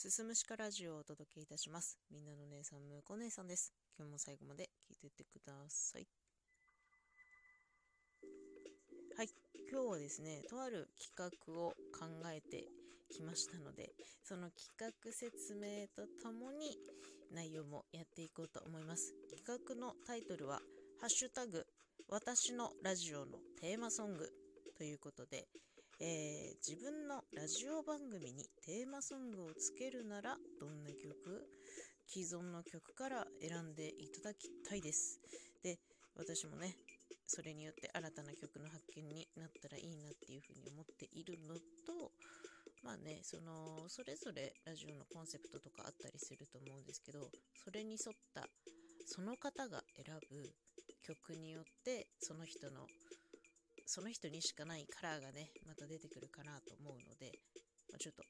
すすむしかラジオをお届けいたします。みんなの姉さん、むこ姉さんです。今日も最後まで聞いてってください。はい、今日はですね、とある企画を考えてきましたので、その企画説明とともに内容もやっていこうと思います。企画のタイトルは、ハッシュタグ、私のラジオのテーマソングということで、えー、自分のラジオ番組にテーマソングをつけるならどんな曲？既存の曲から選んでいただきたいです。で、私もね、それによって新たな曲の発見になったらいいなっていうふうに思っているのと、まあね、その、それぞれラジオのコンセプトとかあったりすると思うんですけど、それに沿ったその方が選ぶ曲によってその人のその人にしかないカラーがねまた出てくるかなと思うので、まあ、ちょっと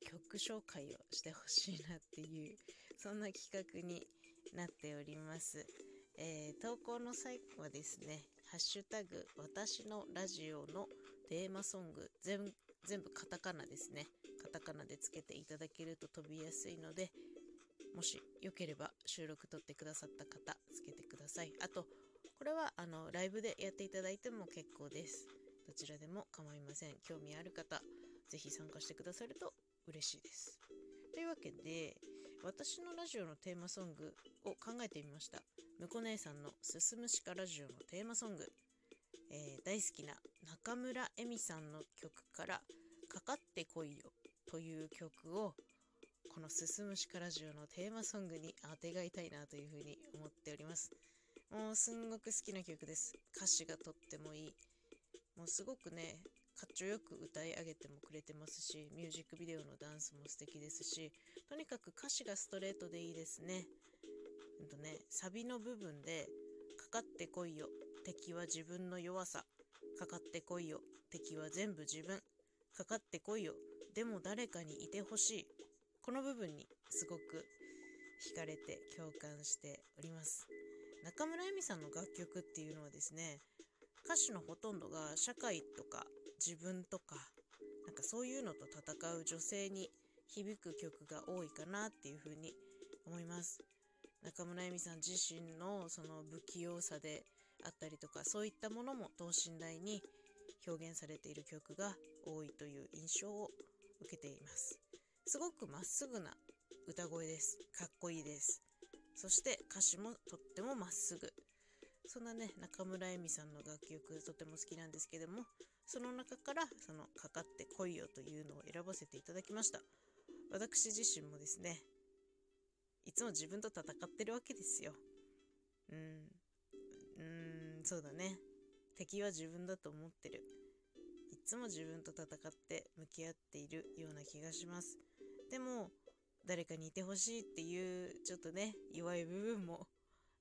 曲紹介をしてほしいなっていうそんな企画になっております、えー投稿の最後はですね「ハッシュタグ私のラジオ」のテーマソング全部カタカナですね。カタカナでつけていただけると飛びやすいのでもしよければ収録撮ってくださった方つけてください。あとこれはあのライブでやっていただいても結構です。どちらでも構いません。興味ある方ぜひ参加してくださると嬉しいです。というわけで私のラジオのテーマソングを考えてみました。むこ姉さんの「すすむしかラジオ」のテーマソング、えー大好きな中村恵美さんの曲から「かかってこいよ」という曲をこの「すすむしかラジオ」のテーマソングに当てがいたいなというふうに思っております。もうすんごく好きな曲です。歌詞がとってもいい。もうすごくねかっちょよく歌い上げてもくれてますしミュージックビデオのダンスも素敵ですしとにかく歌詞がストレートでいいですね。うんとねサビの部分で「かかってこいよ敵は自分の弱さ。かかってこいよ敵は全部自分。かかってこいよでも誰かにいてほしい。この部分にすごく惹かれて共感しております。中村恵美さんの楽曲っていうのはですね歌詞のほとんどが社会とか自分とかなんかそういうのと戦う女性に響く曲が多いかなっていうふうに思います。中村恵美さん自身のその不器用さであったりとかそういったものも等身大に表現されている曲が多いという印象を受けています。すごくまっすぐな歌声です。かっこいいです。そして歌詞もとってもまっすぐ。そんなね中村恵美さんの楽曲とても好きなんですけどもその中からその「かかってこいよ」というのを選ばせていただきました。私自身もですねいつも自分と戦ってるわけですよ。うんうんそうだね。敵は自分だと思ってる。いつも自分と戦って向き合っているような気がします。でも誰かにいてほしいっていうちょっとね弱い部分も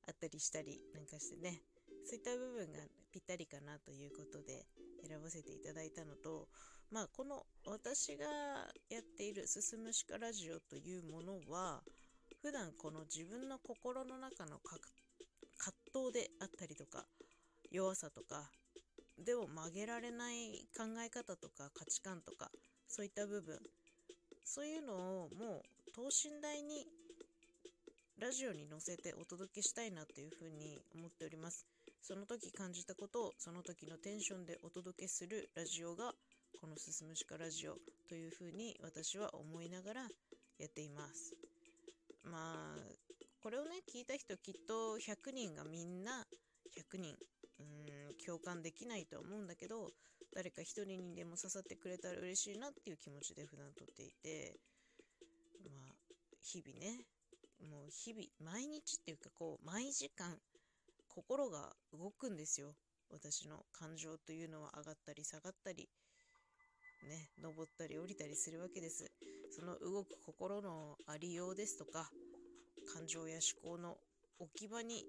あったりしたりなんかしてねそういった部分がぴったりかなということで選ばせていただいたのとまあこの私がやっている「すすむしかラジオ」というものは普段この自分の心の中の葛藤であったりとか弱さとかでも曲げられない考え方とか価値観とかそういった部分そういうのをもう等身大にラジオに載せてお届けしたいなというふうに思っております。その時感じたことをその時のテンションでお届けするラジオがこの「すすむしかラジオ」というふうに私は思いながらやっています。まあこれをね聞いた人きっと100人がみんな100人うーん共感できないと思うんだけど誰か一人にでも刺さってくれたら嬉しいなっていう気持ちで普段撮っていて日々ねもう日々毎日っていうかこう毎時間心が動くんですよ。私の感情というのは上がったり下がったりね登ったり降りたりするわけです。その動く心のありようですとか感情や思考の置き場に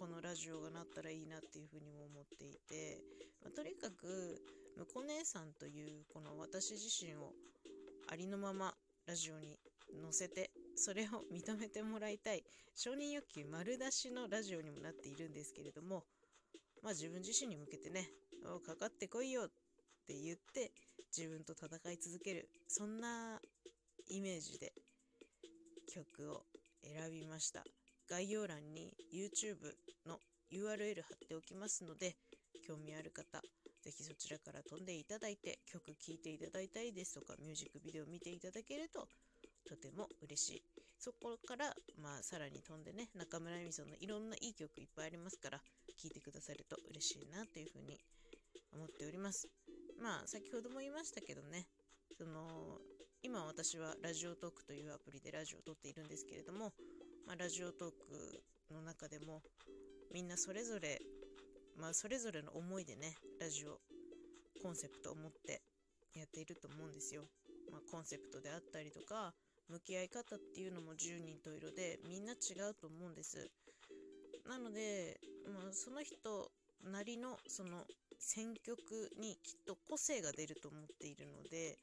このラジオがなったらいいなっていうふうにも思っていて、まあとにかくむこ姉さんというこの私自身をありのままラジオに載せてそれを認めてもらいたい。承認欲求丸出しのラジオにもなっているんですけれどもまあ自分自身に向けてね「かかってこいよ」って言って自分と戦い続けるそんなイメージで曲を選びました。概要欄に YouTube の URL 貼っておきますので興味ある方ぜひそちらから飛んでいただいて曲聴いていただいたりですとかミュージックビデオ見ていただけるととても嬉しい。そこからまあさらに飛んでね中村恵美さんのいろんないい曲いっぱいありますから聴いてくださると嬉しいなというふうに思っております。まあ先ほども言いましたけどねその今私はラジオトークというアプリでラジオを撮っているんですけれども、まあ、ラジオトークの中でもみんなそれぞれまあそれぞれの思いでねラジオコンセプトを持ってやっていると思うんですよ、まあ、コンセプトであったりとか向き合い方っていうのも10人十色でみんな違うと思うんですなので、まあ、その人なりのその選曲にきっと個性が出ると思っているので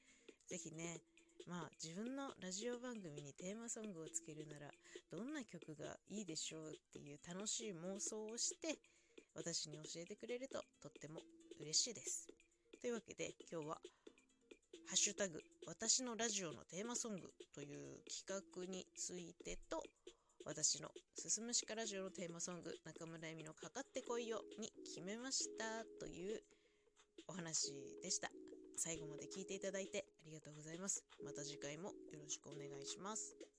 ぜひねまあ自分のラジオ番組にテーマソングをつけるならどんな曲がいいでしょうっていう楽しい妄想をして私に教えてくれるととっても嬉しいです。というわけで今日は「ハッシュタグ私のラジオのテーマソング」という企画についてと私の「すすむしかラジオ」のテーマソング中村恵美の「かかってこいよ」に決めましたというお話でした。最後まで聞いていただいてありがとうございます。また次回もよろしくお願いします。